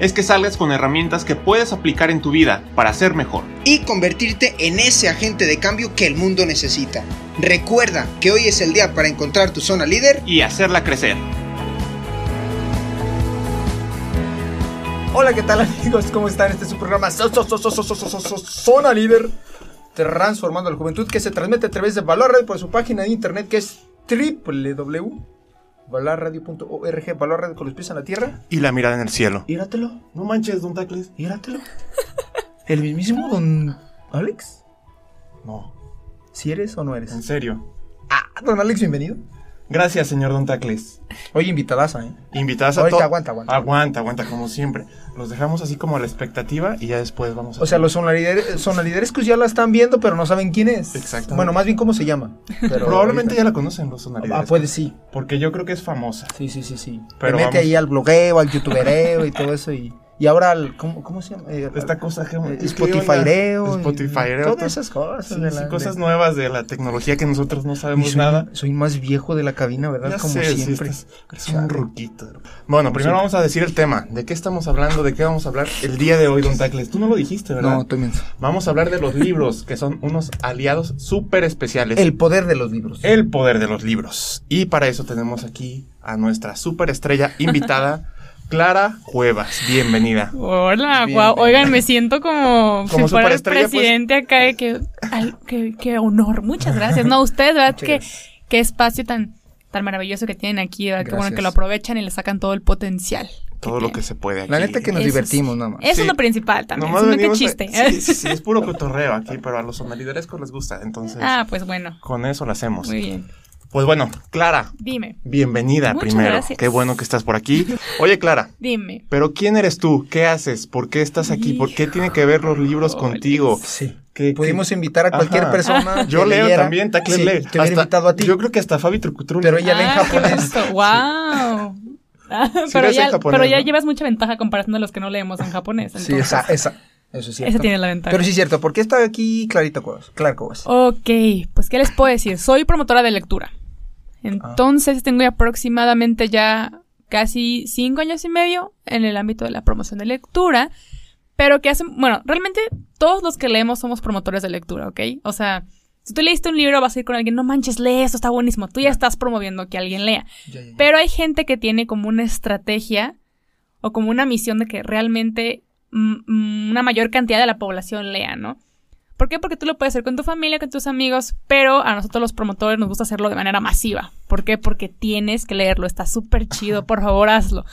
es que salgas con herramientas que puedes aplicar en tu vida para ser mejor. Y convertirte en ese agente de cambio que el mundo necesita. Recuerda que hoy es el día para encontrar tu zona líder y hacerla crecer. Hola, ¿qué tal amigos? ¿Cómo están? Este es su programa Zona Líder, transformando la juventud que se transmite a través de Valor Red por su página de internet que es www Valor Radio con los pies en la tierra Y la mirada en el cielo. Íratelo, No manches, don Tacles. íratelo ¿El mismísimo don Alex? No, ¿Si eres o no eres? en serio. Ah, don Alex, bienvenido Gracias, señor don Tacles. Oye, invitadaza, ¿eh? Invitadas a Ahorita to- aguanta, aguanta. Aguanta, aguanta, como siempre. Los dejamos así como a la expectativa y ya después vamos a... O sea, los sonalider- sonaliderescos ya la están viendo, pero no saben quién es. Exactamente. Bueno, más bien cómo se llama. Pero Probablemente ahorita- ya la conocen los sonaliderescos. Ah, puede sí. Porque yo creo que es famosa. Sí, sí, sí, sí. Pero Te mete vamos. ahí al blogueo, al youtubereo y todo eso. Y, y ahora al. ¿Cómo, cómo se llama? Eh, Esta cosa que... eh, Spotifyreo. Spotifyreo. Todas esas cosas. Sí, de sí, la- cosas de- nuevas de la tecnología que nosotros no sabemos soy, nada. soy más viejo de la cabina, ¿verdad? Ya Como sé, sí, siempre. estás- eres un ruquito. Bueno, primero siempre. vamos a decir el tema. ¿De qué estamos hablando? ¿De qué vamos a hablar el día de hoy, Don Tacles? Tú no lo dijiste, ¿verdad? No, menso. Vamos a hablar de los libros, que son unos aliados súper especiales. El poder de los libros. El poder de los libros. Y para eso tenemos aquí a nuestra superestrella invitada, Clara Cuevas. Bienvenida. Hola, Bien, guau. bien. Oigan, me siento como, Como si fuera el pues. presidente acá. de Que, honor. Muchas gracias. No, ustedes, ¿verdad? Qué, qué espacio tan, tan maravilloso que tienen aquí. ¿verdad? Qué bueno que lo aprovechan y le sacan todo el potencial. Todo lo que se puede aquí. La neta que nos Eso divertimos sí. nada más. Eso Sí. es lo principal también. Nomás no, qué venimos a- chiste. Sí, sí, sí, es puro cotorreo aquí, pero a los sonaliderescos les gusta, entonces ah, pues bueno. con eso lo hacemos. Muy bien. Pues bueno, Clara, Dime, bienvenida Muchas primero. gracias. Qué bueno que estás por aquí. Oye, Clara, dime. pero ¿quién eres tú? ¿Qué haces? ¿Por qué estás aquí? ¿Por qué tiene que ver los libros contigo? Sí. ¿Qué- Pudimos invitar a cualquier Ajá. persona. Yo que leo leyera. también, Tacles Sí, lee. Te hubiera Hasta- invitado a ti. Yo creo que hasta Fabi Trucutrul. Pero ella lee en Ah, japonés. Wow. Ah, Sí pero, ya, japonés, pero ya ¿no? llevas mucha ventaja comparando a los que no leemos en japonés. Sí, esa, esa. Eso es cierto. esa tiene la ventaja. Pero sí es cierto. ¿Por qué está aquí Clarita Cuevas? Clara Cuevas. Ok, pues ¿qué les puedo decir? Soy promotora de lectura. Entonces tengo aproximadamente ya casi cinco años y medio en el ámbito de la promoción de lectura. Pero que hacen, bueno, realmente todos los que leemos somos promotores de lectura, ¿ok? O sea, si tú leíste un libro vas a ir con alguien, no manches, lee esto, está buenísimo. Tú ya estás promoviendo que alguien lea. Ya, ya, ya. Pero hay gente que tiene como una estrategia o como una misión de que realmente una mayor cantidad de la población lea, ¿no? ¿Por qué? Porque tú lo puedes hacer con tu familia, con tus amigos, pero a nosotros los promotores nos gusta hacerlo de manera masiva. ¿Por qué? Porque tienes que leerlo, está súper chido, por favor hazlo.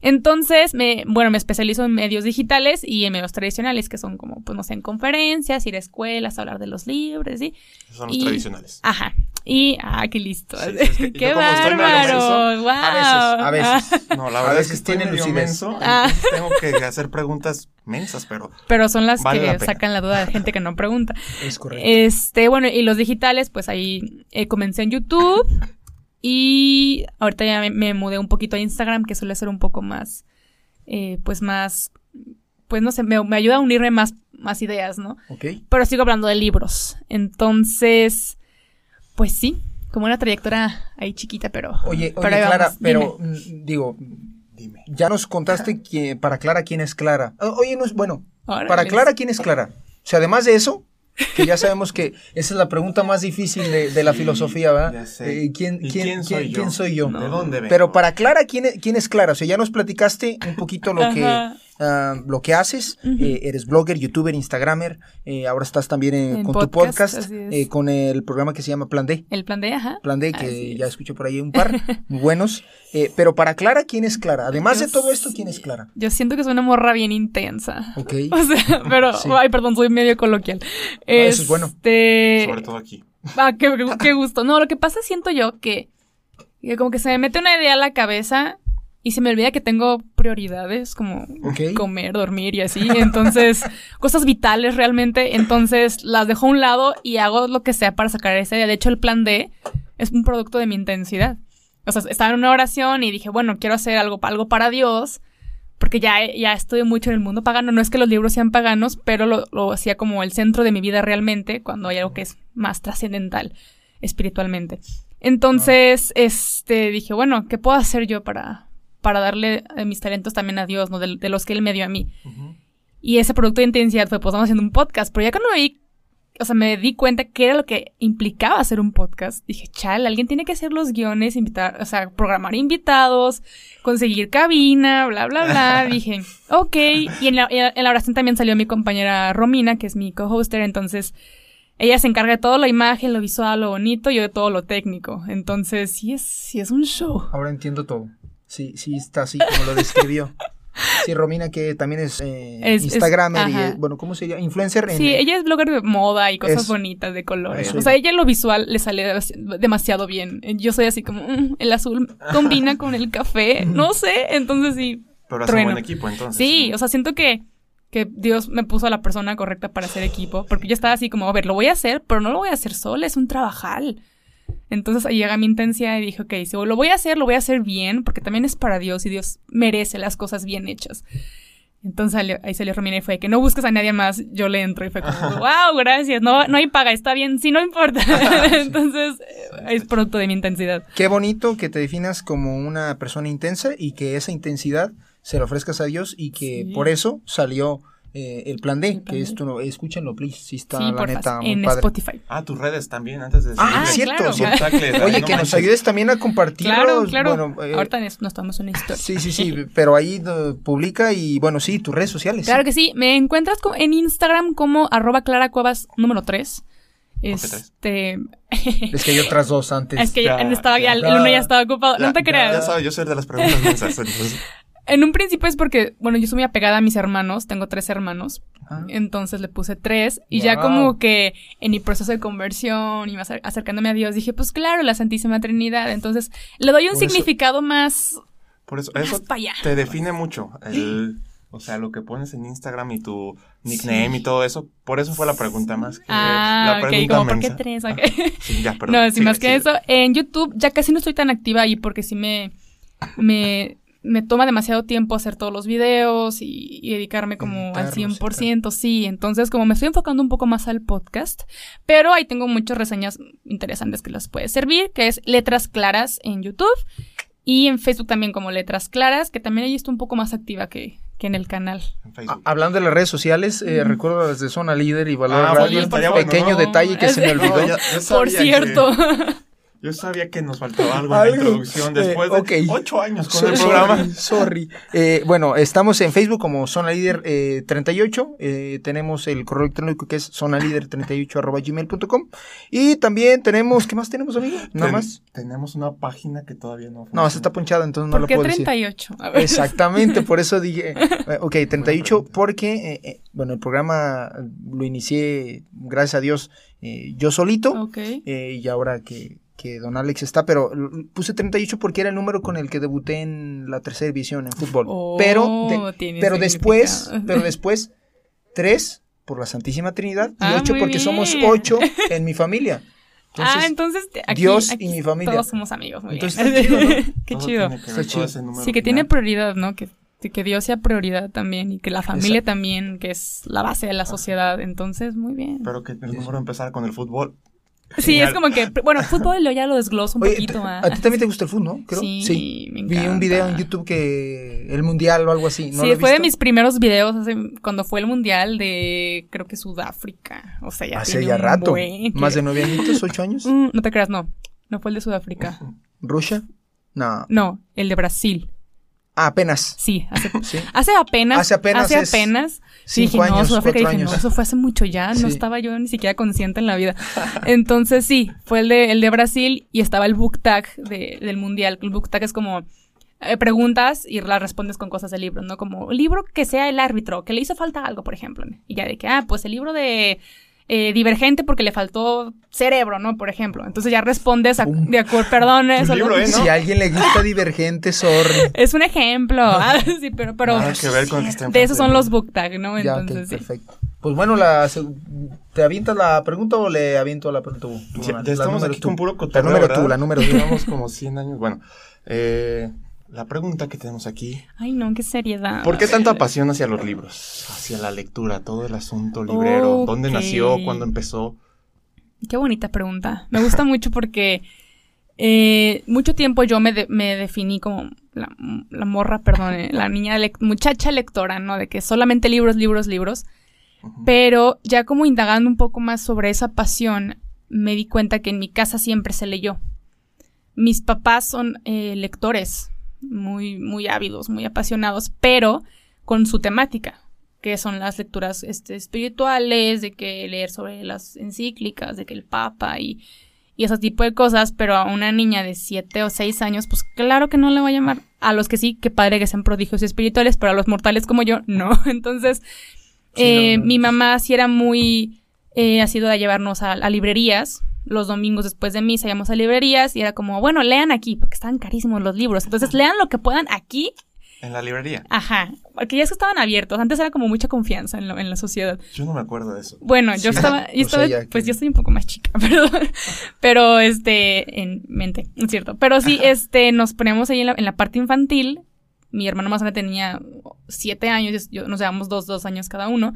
Entonces, me, bueno, me especializo en medios digitales y en medios tradicionales, que son como, pues no sé, en conferencias, ir a escuelas, hablar de los libros, ¿sí? Son los Y- tradicionales. Ajá. Y, ah, qué listo. Sí, es que qué bárbaro. Wow. A veces, a veces. No, la A verdad es veces que estoy tiene medio menso, Ah. entonces tengo que hacer preguntas mensas, pero Pero son las Vale que sacan la duda de gente que no pregunta. Es correcto. Este, bueno, y los digitales, pues ahí eh, comencé en YouTube. Y ahorita ya me, me mudé un poquito a Instagram, que suele ser un poco más, eh, pues más, pues no sé, me, me ayuda a unirme más, más ideas, ¿no? ok. Pero sigo hablando de libros. Entonces, pues sí, como una trayectoria ahí chiquita, pero. Oye, pero oye Clara, vamos. pero Dime. mm, digo, dime. ya nos contaste que para Clara quién es Clara. Oye, no es bueno. Para. Clara quién es Clara. O sea, además de eso, que ya sabemos que esa es la pregunta más difícil de, de la filosofía, ¿verdad? Ya sé. Eh, ¿quién, ¿Y quién, quién soy quién- yo? quién soy yo? ¿De dónde vengo? Pero para Clara, ¿quién es, quién es Clara? O sea, ya nos platicaste un poquito lo que, Ah, lo que haces. Eh, eres blogger, youtuber, instagramer. Eh, ahora estás también eh, En con tu podcast, eh, con el programa que se llama Plan D. El plan de, ajá. Plan D, Así que es. ya escuché por ahí un par, muy buenos. Eh, pero para Clara, ¿quién es Clara? Además de todo esto. ¿quién es Clara? Yo siento que es una morra bien intensa. Ok. O sea, pero, Sí. ay, perdón, soy medio coloquial. eso es bueno. Este, Sobre todo aquí. Ah, qué, qué gusto. No, lo que pasa siento yo que, que como que se me mete una idea a la cabeza y se me olvida que tengo prioridades como comer, dormir y así. Entonces, cosas vitales realmente. Entonces, las dejo a un lado y hago lo que sea para sacar esa idea. De hecho, el plan D es un producto de mi intensidad. O sea, estaba en una oración y dije, bueno, quiero hacer algo, algo para Dios, porque ya, ya estuve mucho en el mundo pagano. No es que los libros sean paganos, pero lo, lo hacía como el centro de mi vida realmente, cuando hay algo que es más trascendental espiritualmente. Entonces, este, dije, bueno, ¿qué puedo hacer yo para, para darle eh, mis talentos también a Dios, ¿no? De, de los que Él me dio a mí. Y ese producto de intensidad fue, pues vamos haciendo un podcast. Pero ya cuando me vi, o sea, me di cuenta que era lo que implicaba hacer un podcast, dije, chal, alguien tiene que hacer los guiones, invitar, o sea, programar invitados, conseguir cabina, bla, bla, bla. dije, ok. Y en la, en la oración también salió mi compañera Romina, que es mi co-hoster, entonces ella se encarga de todo, la imagen, lo visual, lo bonito, yo de todo lo técnico. Entonces, sí es, sí es un show. Ahora entiendo todo. Sí, sí está así como lo describió. Sí, Romina, que también es, eh, Es- es- Instagramer y, eh, bueno, ¿cómo se llama? Influencer en... Sí, ella es blogger de moda y cosas bonitas de colores. O sea, ella en lo visual le sale demasi- demasiado bien. Yo soy así como, mm, el azul combina con el café, no sé, entonces sí. Pero hace Trueno. buen equipo, entonces. Sí, o sea, siento que, que Dios me puso a la persona correcta para hacer equipo, porque yo estaba así como, a ver, lo voy a hacer, pero no lo voy a hacer sola, es un trabajal. Entonces ahí llega mi intensidad y dije, ok, si lo voy a hacer, lo voy a hacer bien, porque también es para Dios y Dios merece las cosas bien hechas. Entonces ahí salió Romina y fue que no busques a nadie más, yo le entro y fue como, wow, gracias, no, no hay paga, está bien, sí, no importa. Entonces eh, es producto de mi intensidad. Qué bonito que te definas como una persona intensa y que esa intensidad se la ofrezcas a Dios y que Sí. por eso salió eh, el plan D, El plan que es D. tu, escúchenlo, please, sí está sí, la neta muy en padre. Spotify. Ah, tus redes también, antes de Ah, cierto, claro. cierto. Oye, no que nos ayudes también a compartirlos. Claro, claro. Bueno, eh, Ahorita nos, nos tomamos una historia. Sí, sí, sí, pero ahí eh, publica y bueno, sí, tus redes sociales. Claro que sí, me encuentras en Instagram como arroba claracuevas número 3. tres? Este. Es que hay otras dos antes. es que ya, Ya, estaba, ya, ya. el uno ya estaba ocupado. Ya- no te creas. Ya sabes, yo soy de las preguntas mensas. entonces. En un principio es porque, bueno, yo soy muy apegada a mis hermanos, tengo tres hermanos, Ah. entonces le puse tres y ya como que en mi proceso de conversión y más acer- acercándome a Dios dije, pues claro, la Santísima Trinidad, entonces le doy un Por eso- significado más, Por eso, eso para allá. te define mucho. El, o sea, lo que pones en Instagram y tu nickname y todo eso. Por eso fue la pregunta más que Ah, la ok, pregunta como, ¿por qué tres? Ok. Sí, ya, perdón. No, sin Sigue, más que eso. En YouTube ya casi no estoy tan activa ahí porque sí me, me, me toma demasiado tiempo hacer todos los videos y, y dedicarme como al Editarlos y 100%, sí. Entonces, como me estoy enfocando un poco más al podcast, pero ahí tengo muchas reseñas interesantes que les puede servir, que es Letras Claras en YouTube y en Facebook también como Letras Claras, que también ahí estoy un poco más activa que, que en el canal. En Ah. Hablando de las redes sociales, eh, recuerdo las de Zona Líder y Valor Ah, Radio. bueno, un bueno, pequeño ¿no? detalle que se me olvidó. No, ya- yo Por cierto. que- yo sabía que nos faltaba algo, en Algo. la introducción. Después Eh, ok. de ocho años con el programa. Sorry. Eh, bueno, estamos en Facebook como Zona Líder eh, 38. eh, tenemos el correo electrónico que es zonalíder38 Y también tenemos, ¿qué más tenemos, amigo? Nada Ten- más. Tenemos una página que todavía no No, esa está ponchada, entonces no ¿Por lo qué puedo decir. 38? A ver. Exactamente, por eso dije, eh, ok, 38, pregunta. porque, eh, eh, bueno, el programa lo inicié, gracias a Dios, eh, yo solito, Ok. eh, y ahora que, que don Alex está, pero puse 38 porque era el número con el que debuté en la tercera división en fútbol. Oh, pero de- pero después, pero después, 3 por la Santísima Trinidad y Ah, 8 muy porque somos bien. 8 en mi familia. ah, Entonces, entonces te- aquí, Dios y mi familia. Todos somos amigos, muy Entonces, bien. chido, ¿no? Qué Todo chido. que chido. ese número Sí, que final. tiene prioridad, ¿no? Que, que Dios sea prioridad también y que la familia Exacto. también, que es la base de la sociedad. Entonces, muy bien. Pero que el número empezara con el fútbol. Sí, genial. es como que, bueno, fútbol lo- ya lo desgloso un Oye, poquito más. a ti también te gusta el fútbol, ¿no? Creo. Sí, me Vi un encanta. video en YouTube que el mundial o algo así. ¿no sí, lo fue de mis primeros videos hace- cuando fue el mundial de, creo que Sudáfrica. O sea, ya Hace tiene ya un rato. buen Más de nueve añitos, ocho años. Mm, no te creas, no. No fue el de Sudáfrica. ¿Rusia? No. No, el de Brasil. Ah, apenas. Sí, hace, Sí. hace apenas. Hace apenas Hace apenas. Sí, Cinco dije, no, años, Sudáfrica, cuatro dije, años. no, eso fue hace mucho ya, no estaba yo ni siquiera consciente en la vida. Entonces sí, fue el de, el de Brasil y estaba el book tag de- del mundial. El book tag es como eh, preguntas y las respondes con cosas del libro, ¿no? Como libro que sea el árbitro, que le hizo falta algo, por ejemplo. Y ya de que, ah, pues el libro de eh, Divergente porque le faltó cerebro, ¿no? Por ejemplo. Entonces ya respondes a- de acuerdo, perdón, eso libro, no- ¿eh? ¿no? Si a alguien le gusta Divergente, sorry. es un ejemplo. Ah, sí, pero, pero Nada que ver con que está de esos son los book tag, ¿no? ya, Entonces sí. perfecto. Pues bueno, la, ¿te avientas la pregunta o le aviento la pregunta? tú? Tú, Ya, la- ya la estamos aquí tú. con puro La cotorreo, número ¿verdad? tú, la número tú. Llevamos como 100 años. Bueno, eh, la pregunta que tenemos aquí. Ay, no, qué seriedad. ¿Por qué tanta pasión hacia los libros? Hacia la lectura, todo el asunto librero. ¿Dónde nació? ¿Cuándo empezó? Qué bonita pregunta. Me gusta mucho porque eh, mucho tiempo yo me, de- me definí como la, la morra, perdón, eh, la niña, muchacha lectora, ¿no? De que solamente libros, libros, libros. Pero ya como indagando un poco más sobre esa pasión, me di cuenta que en mi casa siempre se leyó. Mis papás son eh, lectores, muy, muy ávidos, muy apasionados, pero con su temática, que son las lecturas este, espirituales, de que leer sobre las encíclicas, de que el Papa y, y ese tipo de cosas, pero a una niña de 7 o 6 años, pues claro que no le va a llamar. A los que sí, que padre que sean prodigios espirituales, pero a los mortales como yo, no. Entonces, Sí, eh, no, no, mi mamá sí era muy eh, ha sido de llevarnos a, a librerías. Los domingos después de misa íbamos a librerías y era como, bueno, lean aquí, porque estaban carísimos los libros. Entonces, lean lo que puedan aquí. En la librería. Ajá, porque ya es que estaban abiertos. Antes era como mucha confianza en, lo- en la sociedad. Yo no me acuerdo de eso. Bueno, yo estaba, yo Pues pues que- yo soy un poco más chica, perdón. Pero este, en mente, es cierto. Pero sí, este, nos poníamos ahí en la, en la parte infantil. Mi hermano más grande tenía siete años, yo, nos llevamos dos, dos años cada uno.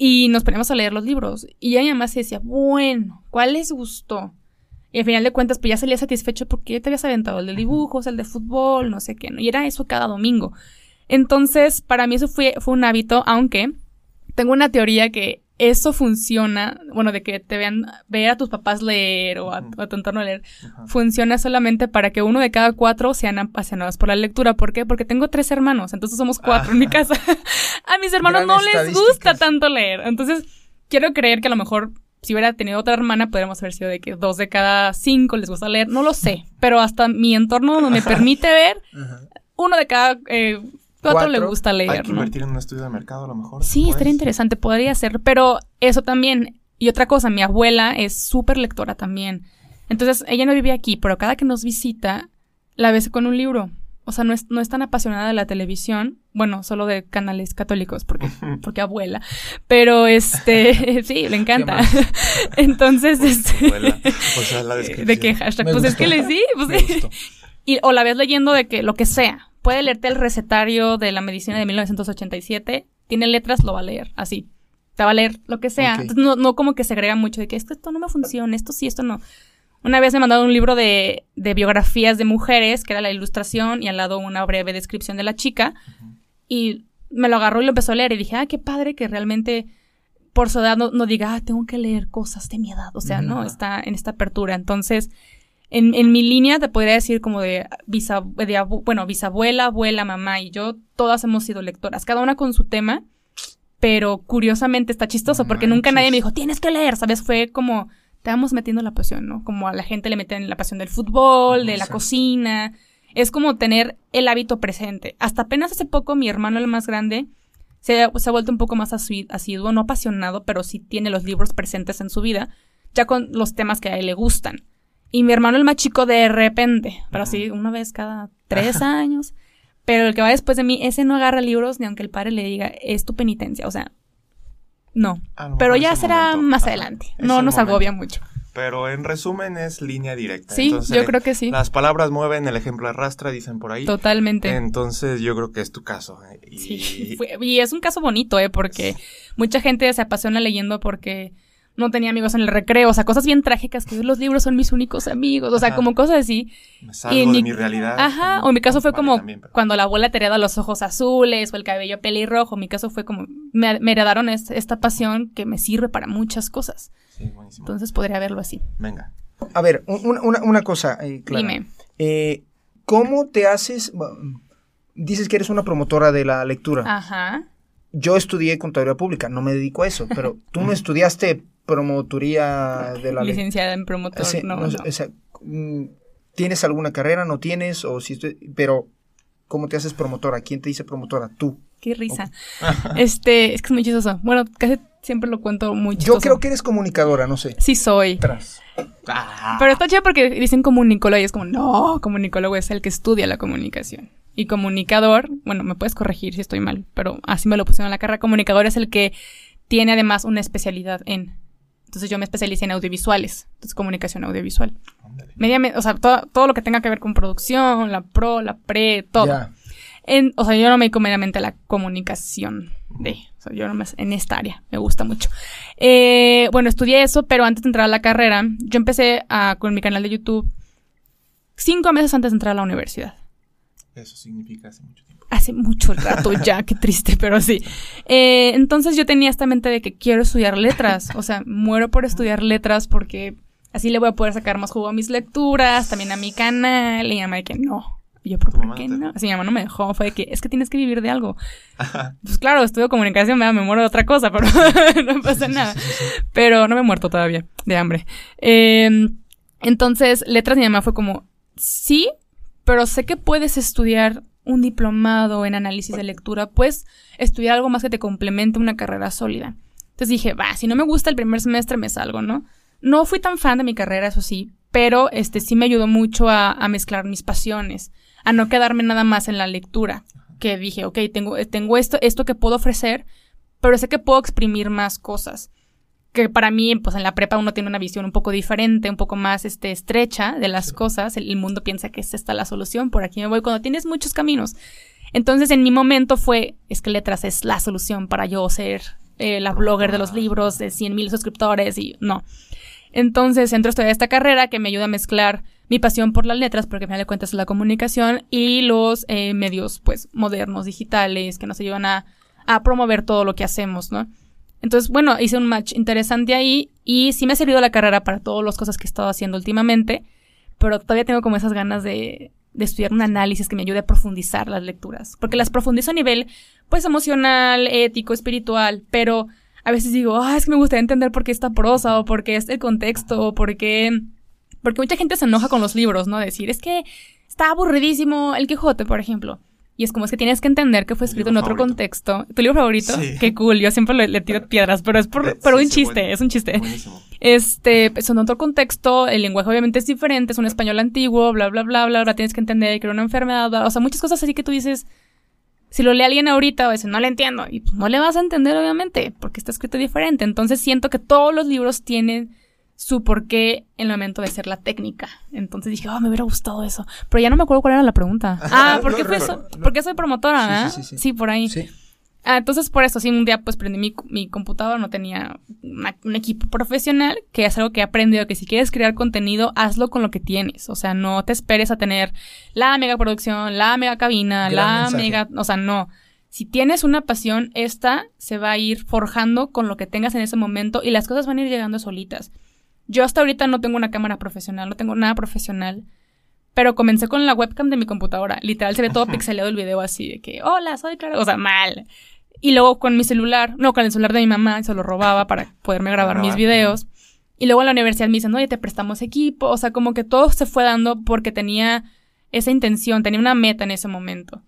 Y nos poníamos a leer los libros. Y ya mi mamá se decía, bueno, ¿cuál les gustó? Y al final de cuentas, pues ya salía satisfecho porque ya te habías aventado el de dibujos, el de fútbol, no sé qué, ¿no? Y era eso cada domingo. Entonces, para mí eso fue, fue un hábito, aunque tengo una teoría que eso funciona, bueno, de que te vean, ver a tus papás leer o a, a tu entorno leer, Ajá. funciona solamente para que uno de cada cuatro sean apasionados por la lectura. ¿Por qué? Porque tengo tres hermanos, entonces somos cuatro en mi casa. a mis hermanos Gran no les gusta tanto leer. Entonces, quiero creer que a lo mejor si hubiera tenido otra hermana, podríamos haber sido de que dos de cada cinco les gusta leer. No lo sé, pero hasta mi entorno no me permite ver, Ajá. uno de cada eh, cuatro, Cuatro. le gusta leer. Hay que ¿no? invertir en un estudio de mercado a lo mejor. Sí, después. estaría interesante, podría ser, pero eso también. Y otra cosa, mi abuela es súper lectora también. Entonces, ella no vive aquí, pero cada que nos visita, la ves con un libro. O sea, no es, no es tan apasionada de la televisión, bueno, solo de canales católicos, porque, porque abuela. Pero este, sí, le encanta. Entonces, este, Abuela. O sea, la descripción. de qué hashtag, Me pues es que le sí, pues Me gustó. y, o la ves leyendo de que lo que sea. Puede leerte el recetario de la medicina de 1987. Tiene letras, lo va a leer. Así. Te va a leer lo que sea. Entonces, no, no como que se agrega mucho de que esto, esto no me funciona, esto sí, esto no. Una vez me mandaron un libro de, de biografías de mujeres, que era la ilustración, y al lado una breve descripción de la chica. Y me lo agarró y lo empezó a leer. Y dije, ah, qué padre que realmente por su edad no, no diga, ah, tengo que leer cosas de mi edad. O sea, no, está en esta apertura. Entonces, en, en mi línea te podría decir como de, bisab- de abu- bueno, bisabuela, abuela, mamá y yo, todas hemos sido lectoras, cada una con su tema, pero curiosamente está chistoso No porque nunca nadie me dijo, tienes que leer, ¿sabes? Fue como, te vamos metiendo la pasión, ¿no? Como a la gente le meten la pasión del fútbol, de la cocina, es como tener el hábito presente. Hasta apenas hace poco mi hermano, el más grande, se ha, se ha vuelto un poco más asi- asiduo, no apasionado, pero sí tiene los libros presentes en su vida, ya con los temas que a él le gustan. Y mi hermano el más chico de repente, pero así una vez cada tres años. Pero el que va después de mí, ese no agarra libros ni aunque el padre le diga, es tu penitencia. O sea, no. Pero ya será momento. más adelante. No nos momento. agobia mucho. Pero en resumen es línea directa. Sí, Entonces, yo creo que sí. Las palabras mueven, el ejemplo arrastra, dicen por ahí. Totalmente. Entonces yo creo que es tu caso. ¿eh? Y Sí, y es un caso bonito, ¿eh? Porque mucha gente se apasiona leyendo porque no tenía amigos en el recreo, o sea, cosas bien trágicas, que los libros son mis únicos amigos, o sea, Ajá. como cosas así. me salgo y en de mi- mi realidad. Ajá, como- o en mi caso fue vale, como también, pero- cuando la abuela te hereda los ojos azules o el cabello pelirrojo, en mi caso fue como, me, me heredaron es- esta pasión que me sirve para muchas cosas. Sí, buenísimo. Entonces podría verlo así. Venga. A ver, un- una, una- una cosa, eh, Clara. Dime. Eh, ¿Cómo te haces? bueno, Dices que eres una promotora de la lectura. Ajá. Yo estudié contaduría pública, no me dedico a eso, pero tú no estudiaste promotoría de la. Licenciada en promotor, Sí, no, no, no. o sea, mm, ¿Tienes alguna carrera? ¿No tienes? O si pero, ¿cómo te haces promotora? ¿Quién te dice promotora? Tú. Qué risa. Este, es que es muy chistoso. Bueno, casi siempre lo cuento muy chistoso. Yo creo que eres comunicadora, no sé. Sí soy. Tras. Pero está chido porque dicen comunicólogo y es como, no, comunicólogo es el que estudia la comunicación. Y comunicador, bueno, me puedes corregir si estoy mal, pero así me lo pusieron en la carrera. Comunicador es el que tiene además una especialidad en. Entonces yo me especialicé en audiovisuales, entonces comunicación audiovisual. Mediamente, o sea, todo, todo lo que tenga que ver con producción, la pro, la pre, todo. Ya. En, o sea, yo no me dedico meramente a la comunicación de, o sea, yo en esta área, me gusta mucho. Eh, bueno, estudié eso, pero antes de entrar a la carrera, yo empecé a, con mi canal de YouTube cinco meses antes de entrar a la universidad. Eso significa hace mucho tiempo. Hace mucho rato ya, qué triste, pero sí. Eh, entonces yo tenía esta mente de que quiero estudiar letras, o sea, muero por estudiar letras porque así le voy a poder sacar más jugo a mis lecturas, también a mi canal, y de que no. Y yo, ¿pero Tu por qué no? Así mi mamá no me dejó, fue de que es que tienes que vivir de algo. Pues claro, estudio comunicación, me, muero de otra cosa, pero no pasa nada. Pero no me he muerto todavía de hambre. Eh, entonces, letras mi mamá fue como, sí, pero sé que puedes estudiar un diplomado en análisis de lectura, pues estudiar algo más que te complemente una carrera sólida. Entonces dije, va, si no me gusta el primer semestre me salgo, ¿no? No fui tan fan de mi carrera, eso sí, pero este sí me ayudó mucho a, a mezclar mis pasiones, a no quedarme nada más en la lectura, que dije, ok, tengo, tengo esto, esto que puedo ofrecer, pero sé que puedo exprimir más cosas. Que para mí, pues en la prepa uno tiene una visión un poco diferente, un poco más este, estrecha de las cosas. El, el mundo piensa que es esta la solución, por aquí me voy, cuando tienes muchos caminos. Entonces, en mi momento fue, es que letras es la solución para yo ser eh, la blogger de los libros de 100 mil suscriptores y no. Entonces, entro a estudiar esta carrera que me ayuda a mezclar mi pasión por las letras, porque al final de cuentas es la comunicación, y los eh, medios, pues, modernos, digitales, que nos ayudan a, a promover todo lo que hacemos, ¿no? Entonces, bueno, hice un match interesante ahí y sí me ha servido la carrera para todas las cosas que he estado haciendo últimamente, pero todavía tengo como esas ganas de, de estudiar un análisis que me ayude a profundizar las lecturas, porque las profundizo a nivel, pues, emocional, ético, espiritual, pero a veces digo, ah, es que me gustaría entender por qué esta prosa o por qué este contexto o por qué... Porque mucha gente se enoja con los libros, ¿no? Decir, es que está aburridísimo el Quijote, por ejemplo. Y es como es que tienes que entender que fue escrito en otro favorito. contexto. ¿Tu libro favorito? Sí. Qué cool, yo siempre le, le tiro piedras, pero es por, Eh, pero un sí, chiste, es un chiste. Buenísimo. Este, es en otro contexto, el lenguaje obviamente es diferente, es un español antiguo, bla, bla, bla, bla, ahora tienes que entender que era una enfermedad, bla, o sea, muchas cosas así que tú dices, si lo lee alguien ahorita, a veces no le entiendo, y pues no le vas a entender obviamente, porque está escrito diferente, entonces siento que todos los libros tienen su porqué en el momento de ser la técnica. Entonces dije, oh, me hubiera gustado eso. Pero ya no me acuerdo cuál era la pregunta. Ah, ¿por qué, No, fue eso? no. ¿Por qué soy promotora? Sí, ah? sí, sí, sí. por ahí. Sí. Ah, entonces por eso, sí, un día pues prendí mi, mi computadora, no tenía una- un equipo profesional, que es algo que he aprendido, que si quieres crear contenido, hazlo con lo que tienes. O sea, no te esperes a tener la mega producción, la mega cabina, Gran la mensaje. mega... O sea, no. Si tienes una pasión, esta se va a ir forjando con lo que tengas en ese momento y las cosas van a ir llegando solitas. Yo hasta ahorita no tengo una cámara profesional, no tengo nada profesional. Pero comencé con la webcam de mi computadora. Literal, se ve todo pixeleado el video así de que, hola, soy Clara. O sea, mal. Y luego con mi celular, no, con el celular de mi mamá, se lo robaba para poderme grabar mis videos. Y luego en la universidad me dicen, oye, te prestamos equipo. O sea, como que todo se fue dando porque tenía esa intención, tenía una meta en ese momento.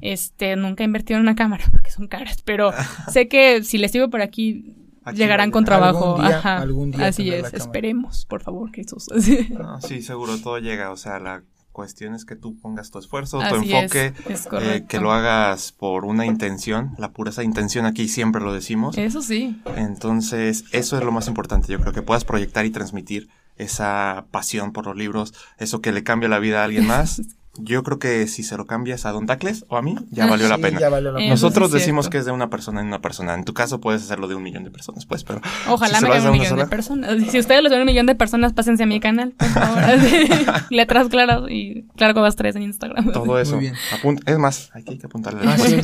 Este, nunca he invertido en una cámara porque son caras, pero sé que si les sigo por aquí, Aquí llegarán con trabajo. Algún día- Ajá. algún día Así es, esperemos, por favor, Jesús. Así, No, sí, seguro, todo llega. O sea, la cuestión es que tú pongas tu esfuerzo, tu enfoque, es, es eh, que lo hagas por una intención. La pura esa intención aquí siempre lo decimos. Eso sí. Entonces, eso es lo más importante. Yo creo que puedas proyectar y transmitir esa pasión por los libros, eso que le cambia la vida a alguien más. Yo creo que si se lo cambias a Don Tacles o a mí, ya valió la Sí, pena. ya valió la pena. Nosotros decimos que es de una persona en una persona. En tu caso puedes hacerlo de un millón de personas, pues, pero Ojalá si me vean un millón de personas. Si ustedes los ven un millón de personas, pásense a mi canal, por favor. Letras claras y claro que vas tres en Instagram. todo eso. bien. Apunta- es más, aquí hay que apuntarle. Ah, sí,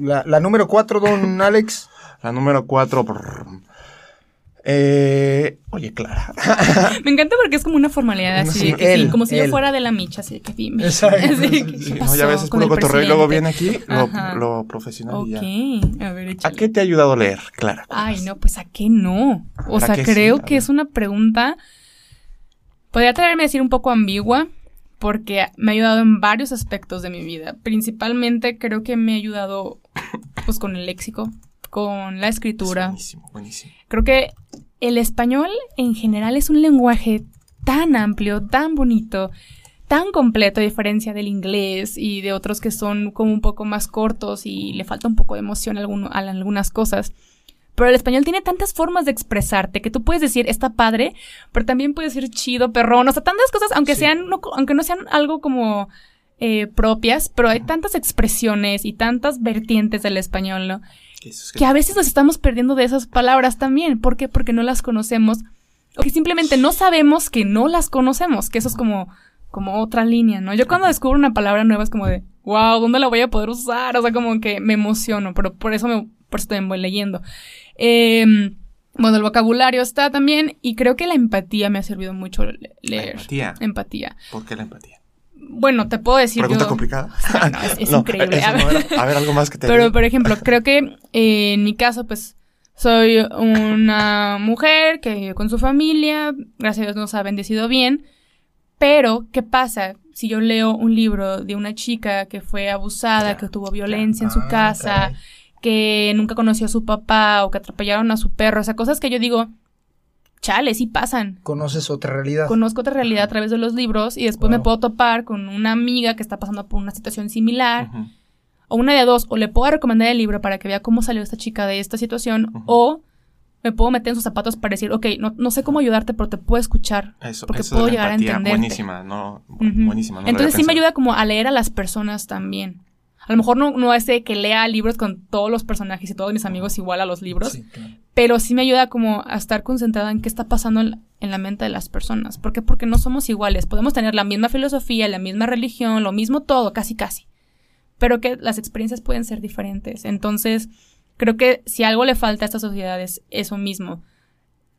la, la número 4, don Alex. La número cuatro. Eh, oye, Clara. Me encanta porque es como una formalidad así, Sí, de que él, sí, como si él. yo fuera de la micha, así de que dime. Exacto. Así, ¿qué Sí, no, ya ves, es con puro el cotorreo y luego viene aquí lo, Ajá. lo profesional y ya. Ok, a ver, ¿A qué te ha ayudado a leer, Clara? Ay, no, pues a qué no. O ¿Para sea, creo A que ver. es una pregunta. Podría traerme a decir un poco ambigua, porque me ha ayudado en varios aspectos de mi vida. Principalmente creo que me ha ayudado pues con el léxico, con la Es escritura. buenísimo, buenísimo. Creo que el español en general es un lenguaje tan amplio, tan bonito, tan completo a diferencia del inglés y de otros que son como un poco más cortos y le falta un poco de emoción a, alguno- a algunas cosas. Pero el español tiene tantas formas de expresarte que tú puedes decir está padre, pero también puedes decir chido, perrón, o sea, tantas cosas, aunque Sí. sean, no, aunque no sean algo como eh, propias, pero hay tantas expresiones y tantas vertientes del español, ¿no? Que a veces nos estamos perdiendo de esas palabras también. ¿Por qué? Porque no las conocemos. O que simplemente no sabemos que no las conocemos. Que eso es como, como otra línea, ¿no? Yo cuando descubro una palabra nueva es como de, wow, ¿dónde la voy a poder usar? O sea, como que me emociono, pero por eso me, por eso también voy leyendo. Eh, bueno, el vocabulario está también, y creo que la empatía me ha servido mucho le- La leer. empatía. Empatía. ¿Por qué la empatía? Bueno, te puedo decir Pregunta yo- complicada. No, es- es increíble. A no ver. era- a ver, algo más que te Pero, por ejemplo, creo que eh, en mi caso, pues, soy una mujer que vive con su familia, gracias a Dios nos ha bendecido bien, pero, ¿qué pasa si yo leo un libro de una chica que fue abusada, Ya, que tuvo violencia en su Ah, casa, caray. que nunca conoció a su papá o que atropellaron a su perro, o sea, cosas que yo digo, chale, sí pasan. Conoces otra realidad. Conozco otra realidad a través de los libros y después me puedo topar con una amiga que está pasando por una situación similar o una de dos, o le puedo recomendar el libro para que vea cómo salió esta chica de esta situación, o me puedo meter en sus zapatos para decir, ok, no, no sé cómo ayudarte, pero te puedo escuchar. Eso, porque eso puedo de la llegar a entenderte. Buenísima, no, buenísima. no Entonces sí me ayuda como a leer a las personas también. A lo mejor no, no es de que lea libros con todos los personajes y todos mis amigos igual a los libros, Sí, claro. pero sí me ayuda como a estar concentrada en qué está pasando en, en la mente de las personas. ¿Por qué? Porque no somos iguales. Podemos tener la misma filosofía, la misma religión, lo mismo todo, casi casi. Pero que las experiencias pueden ser diferentes. Entonces, creo que si algo le falta a esta sociedad es eso mismo.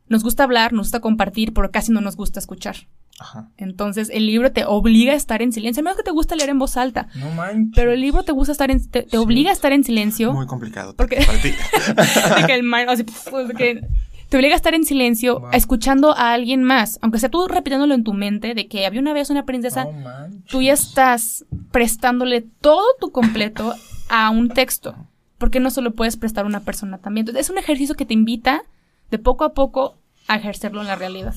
Nos gusta hablar, nos gusta compartir, pero casi no nos gusta escuchar. Ajá. Entonces, el libro te obliga a estar en silencio. A menos que te gusta leer en voz alta. No manches. Pero el libro te gusta estar en, te, te Sí. obliga a estar en silencio. Muy complicado. Porque- Para ti. de que el así, de que te obliga a estar en silencio, Wow. escuchando a alguien más, aunque sea tú repitiéndolo en tu mente, de que había una vez una princesa, tú ya estás prestándole todo tu completo a un texto, porque no solo puedes prestar a una persona también. Entonces, es un ejercicio que te invita de poco a poco a ejercerlo en la realidad.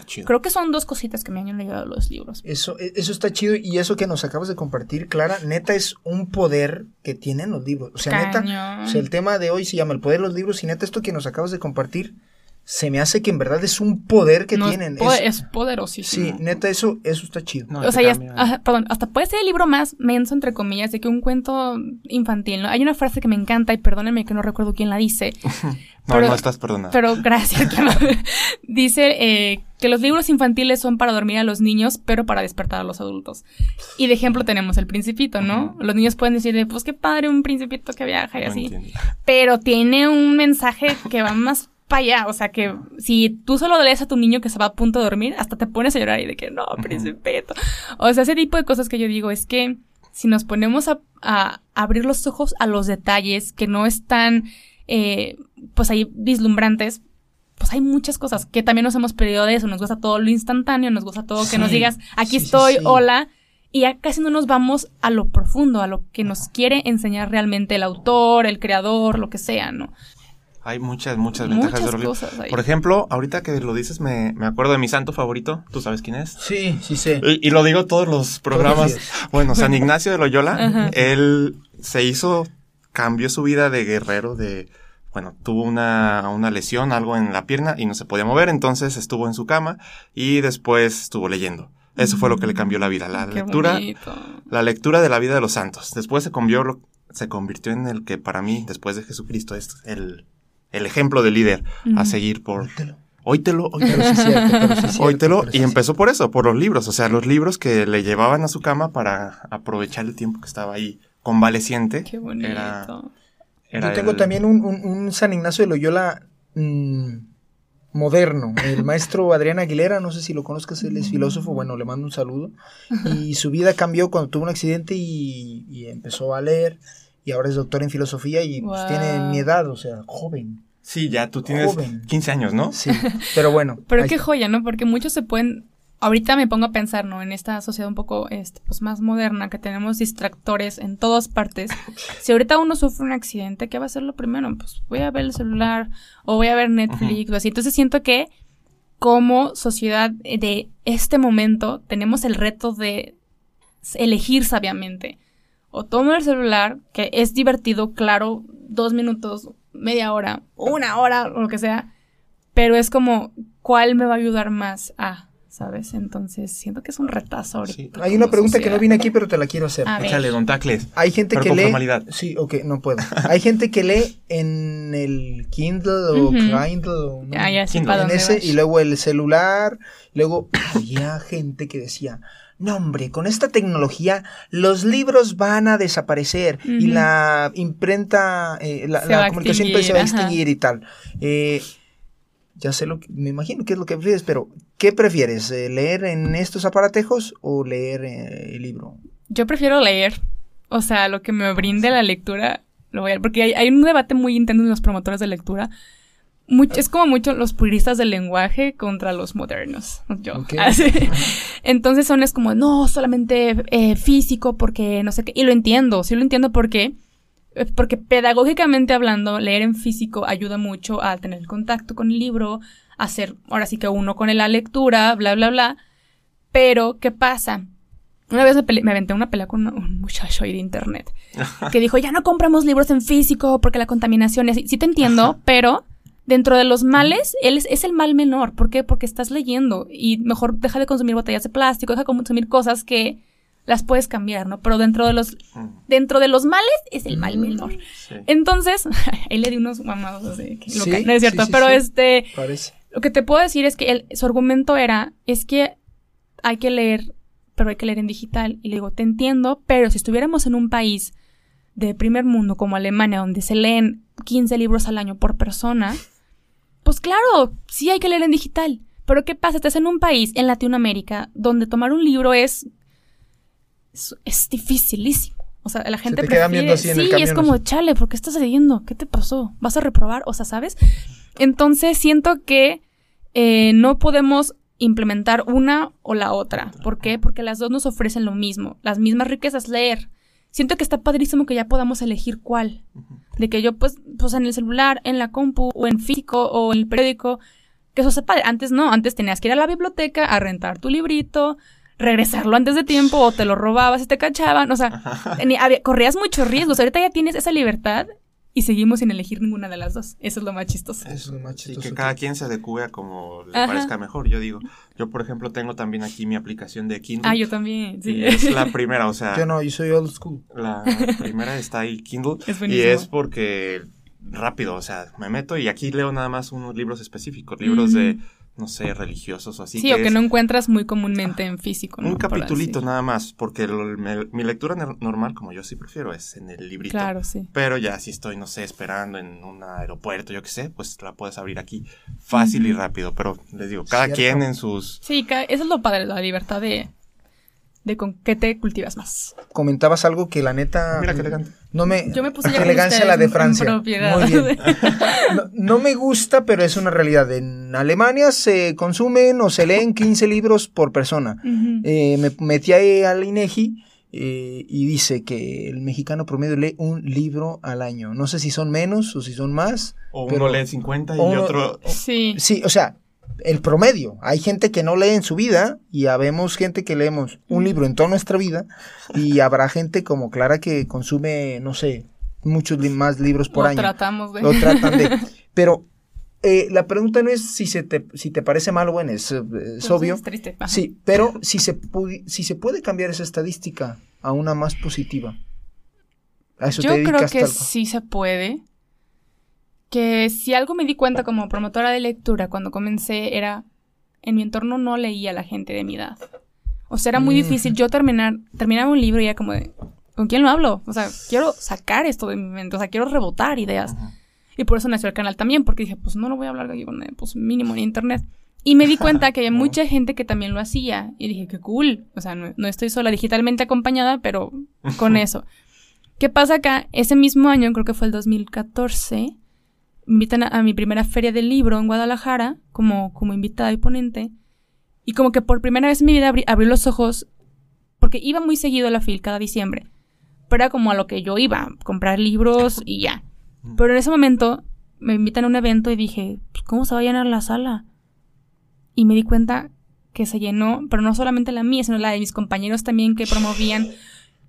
Está chido. Creo que son dos cositas que me han ayudado los libros. Eso, e- eso está chido y eso que nos acabas de compartir, Clara, neta es un poder que tienen los libros. O sea, neta, Cañón. o sea, el tema de hoy se llama el poder de los libros y neta esto que nos acabas de compartir se me hace que en verdad es un poder que No, es tienen. po- Es- es poderosísimo. sí, neta eso, eso está chido. No, o sea, ya, perdón, hasta puede ser el libro más menso, entre comillas, de que un cuento infantil, ¿no? Hay una frase que me encanta y perdónenme que no recuerdo quién la dice, no, pero- no estás perdonada. pero gracias. que no- dice eh, que los libros infantiles son para dormir a los niños, pero para despertar a los adultos. Y de ejemplo tenemos el principito, ¿no? Los niños pueden decir, de, pues qué padre un principito que viaja y No así. entiendo. Pero tiene un mensaje que va más para allá. O sea que si tú solo lees a tu niño que se va a punto de dormir, hasta te pones a llorar y de que no, principito. O sea, ese tipo de cosas que yo digo es que si nos ponemos a, a abrir los ojos a los detalles que no están, eh, pues ahí vislumbrantes, pues hay muchas cosas que también nos hemos perdido de eso. Nos gusta todo lo instantáneo, nos gusta todo que nos digas, aquí sí, estoy, sí. hola. Y ya casi no nos vamos a lo profundo, a lo que nos quiere enseñar realmente el autor, el creador, lo que sea, ¿no? Hay muchas, muchas ventajas Muchas de los libros. cosas ahí. Por ejemplo, ahorita que lo dices, me, me acuerdo de mi santo favorito. ¿Tú sabes quién es? Sí, sí sé. Y, y lo digo todos los programas. días. Bueno, San Ignacio de Loyola, Ajá. él se hizo, cambió su vida de guerrero, de, bueno, tuvo una, una lesión, algo en la pierna y no se podía mover, entonces estuvo en su cama y después estuvo leyendo. Eso fue lo que le cambió la vida, la Qué lectura, bonito. la lectura de la vida de los santos. Después se convirtió, se convirtió en el que para mí, después de Jesucristo, es el, el ejemplo de líder a seguir por... Sí cierto, pero sí cierto, pero sí y empezó por eso, por los libros, o sea, los libros que le llevaban a su cama para aprovechar el tiempo que estaba ahí convaleciente. Qué bonito. Era, Yo tengo el- también un, un- un San Ignacio de Loyola mm, moderno, el maestro Adrián Aguilera, no sé si lo conozcas, él es filósofo, bueno, le mando un saludo. Y su vida cambió cuando tuvo un accidente y, y empezó a leer y ahora es doctor en filosofía y pues, tiene mi edad, o sea, joven. Sí, ya tú tienes Joven. 15 años, ¿no? Sí, pero bueno. Pero qué está. joya, ¿no? Porque muchos se pueden. Ahorita me pongo a pensar, ¿no? En esta sociedad un poco este, pues más moderna, que tenemos distractores en todas partes. Si ahorita uno sufre un accidente, ¿qué va a ser lo primero? Pues voy a ver el celular o voy a ver Netflix o así. Entonces siento que como sociedad de este momento tenemos el reto de elegir sabiamente. O tomo el celular, que es divertido, claro, dos minutos, media hora, una hora, o lo que sea, pero es como, ¿cuál me va a ayudar más a? ¿Sabes? Entonces, siento que es un retazo ahorita. Sí. Hay una pregunta que no viene aquí, pero te la quiero hacer. Échale, don Tacles. Hay gente Pero que con lee. formalidad. Sí, ok, no puedo. Hay gente que lee en el Kindle o. Kindle. o no, Ya, ya Kindle. para en ese, y luego el celular. Luego había gente que decía. No, hombre, con esta tecnología los libros van a desaparecer y la imprenta, eh, la, comunicación se va a extinguir, ajá. y tal. Eh, ya sé lo que, me imagino que es lo que prefieres, pero ¿qué prefieres? eh, ¿Leer en estos aparatejos o leer eh, el libro? Yo prefiero leer. O sea, lo que me brinde la lectura, lo voy a... Porque hay, hay un debate muy intenso en los promotores de lectura. Mucho- es como mucho los puristas del lenguaje contra los modernos. Yo. Ok. Así. Entonces son es como, no, solamente eh, físico porque no sé qué. Y lo entiendo, sí lo entiendo porque... eh, Porque pedagógicamente hablando, leer en físico ayuda mucho a tener contacto con el libro, a hacer, ahora sí que uno con la lectura, bla, bla, bla. Pero, ¿qué pasa? Una vez me, aventé una pelea con una- un muchacho ahí de internet que dijo, ya no compramos libros en físico porque la contaminación así. Sí te entiendo, pero dentro de los males, él es, es el mal menor. ¿Por qué? Porque estás leyendo y mejor deja de consumir botellas de plástico, deja de consumir cosas que las puedes cambiar, ¿no? Pero dentro de los, Mm, dentro de los males es el mal menor. sí. Entonces, ahí le di unos mamados así, que Sí, no es cierto, sí, sí, pero sí. este, Parece. lo que te puedo decir es que su argumento era, es que hay que leer, pero hay que leer en digital. Y le digo, te entiendo, pero si estuviéramos en un país de primer mundo como Alemania, donde se leen 15 libros al año por persona, pues claro, sí hay que leer en digital. Pero ¿qué pasa? Estás en un país, en Latinoamérica, donde tomar un libro es, es, es dificilísimo. O sea, la gente te viendo así en el sí, camión, es como, chale, ¿por qué estás leyendo? ¿Qué te pasó? ¿Vas a reprobar? O sea, ¿sabes? Entonces siento que eh, no podemos implementar una o la otra. ¿Por qué? Porque las dos nos ofrecen lo mismo, las mismas riquezas, leer. Siento que está padrísimo que ya podamos elegir cuál. De que yo, pues, pues en el celular, en la compu, o en físico, o en el periódico, que eso sea padre. Antes no, antes tenías que ir a la biblioteca a rentar tu librito, regresarlo antes de tiempo, o te lo robabas y te cachaban. O sea, ni- había- corrías muchos riesgos. Ahorita ya tienes esa libertad y seguimos sin elegir ninguna de las dos. Eso es lo más chistoso. Eso es lo más chistoso que que- cada quien se adecue a como le Ajá. parezca mejor. Yo digo, yo por ejemplo tengo también aquí mi aplicación de Kindle. Ah, yo también, sí. y es la primera, o sea, Yo no, yo soy old school. la primera está ahí Kindle Es y es porque rápido, o sea, me meto y aquí leo nada más unos libros específicos, libros de Ujú. No sé, religiosos o así Sí, o que es no encuentras muy comúnmente en físico. ¿no? un capitulito nada más, porque lo- me- mi lectura nor- normal, como yo sí prefiero, es en el librito. Claro, sí. Pero ya si estoy, no sé, esperando en un aeropuerto, yo qué sé, pues la puedes abrir aquí fácil y rápido. Pero les digo, cada Cierto. quien en sus... Sí, eso es lo padre, la libertad de, de con qué te cultivas más. Comentabas algo que la neta. Mira qué elegante. No me. Yo me puse ya elegancia la de Francia. propiedad. Muy bien. No, no me gusta, pero es una realidad. En Alemania se consumen o se leen 15 libros por persona. Eh, me metí ahí al INEGI eh, y dice que el mexicano promedio lee un libro al año. No sé si son menos o si son más. O pero- uno lee 50 y uno- otro... Sí. Sí, o sea, el promedio. Hay gente que no lee en su vida y habemos gente que leemos un libro en toda nuestra vida y habrá gente como Clara que consume, no sé, muchos li- más libros por lo año. tratamos de... Lo tratan de... Pero eh, la pregunta no es si, se te, si te parece mal o bueno, es, es Pues obvio. Es triste. Sí, pero si se, si se puede cambiar esa estadística a una más positiva. A eso Yo te creo que sí se puede. Que si algo me di cuenta como promotora de lectura cuando comencé era en mi entorno no leía a la gente de mi edad. O sea, era muy Mm. difícil yo terminar terminaba un libro y era como de ¿con quién lo hablo? O sea, quiero sacar esto de mi mente, o sea, quiero rebotar ideas. Ujú. Y por eso nació el canal también, porque dije, pues no lo voy a hablar aquí con pues mínimo en internet. Y me di cuenta que había mucha gente que también lo hacía. Y dije, qué cool. O sea, no, no estoy sola digitalmente acompañada, pero con eso. ¿Qué pasa acá? Ese mismo año, creo que fue el 2014, me invitan a, a mi primera feria del libro en Guadalajara, como, como invitada y ponente. Y como que por primera vez en mi vida abrí, abrí los ojos, porque iba muy seguido a la FIL cada diciembre. Pero era como a lo que yo iba, comprar libros y ya. Pero en ese momento me invitan a un evento y dije, pues, ¿cómo se va a llenar la sala? Y me di cuenta que se llenó, pero no solamente la mía, sino la de mis compañeros también que promovían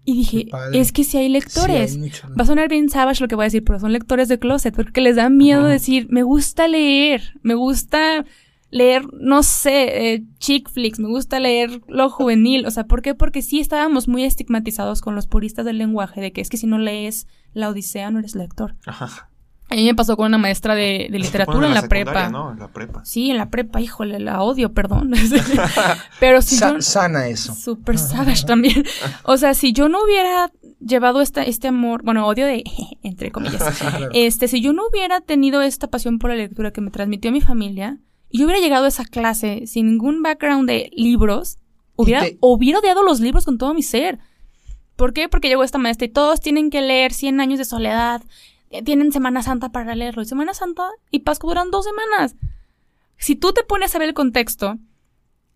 Y dije, es que si hay lectores. Sí, hay mucho. Va a sonar bien savage lo que voy a decir, pero son lectores de closet, porque les da miedo Ajá. decir, me gusta leer, me gusta leer, no sé, eh, chick flicks, me gusta leer lo juvenil. O sea, ¿por qué? Porque sí estábamos muy estigmatizados con los puristas del lenguaje, de que es que si no lees la Odisea no eres lector. Ajá. A mí me pasó con una maestra de, de literatura en la, prepa. secundaria, ¿no? En la prepa. Sí, en la prepa, híjole, la odio, perdón. pero si Sa- yo... sana eso. Super savage también. O sea, si yo no hubiera llevado esta, este amor, bueno, odio de, entre comillas, Claro. este, si yo no hubiera tenido esta pasión por la lectura que me transmitió mi familia, y yo hubiera llegado a esa clase sin ningún background de libros, hubiera, te- hubiera odiado los libros con todo mi ser. ¿Por qué? Porque llegó esta maestra y todos tienen que leer 100 años de soledad, tienen Semana Santa para leerlo, y Semana Santa y Pascua duran dos semanas. Si tú te pones a ver el contexto,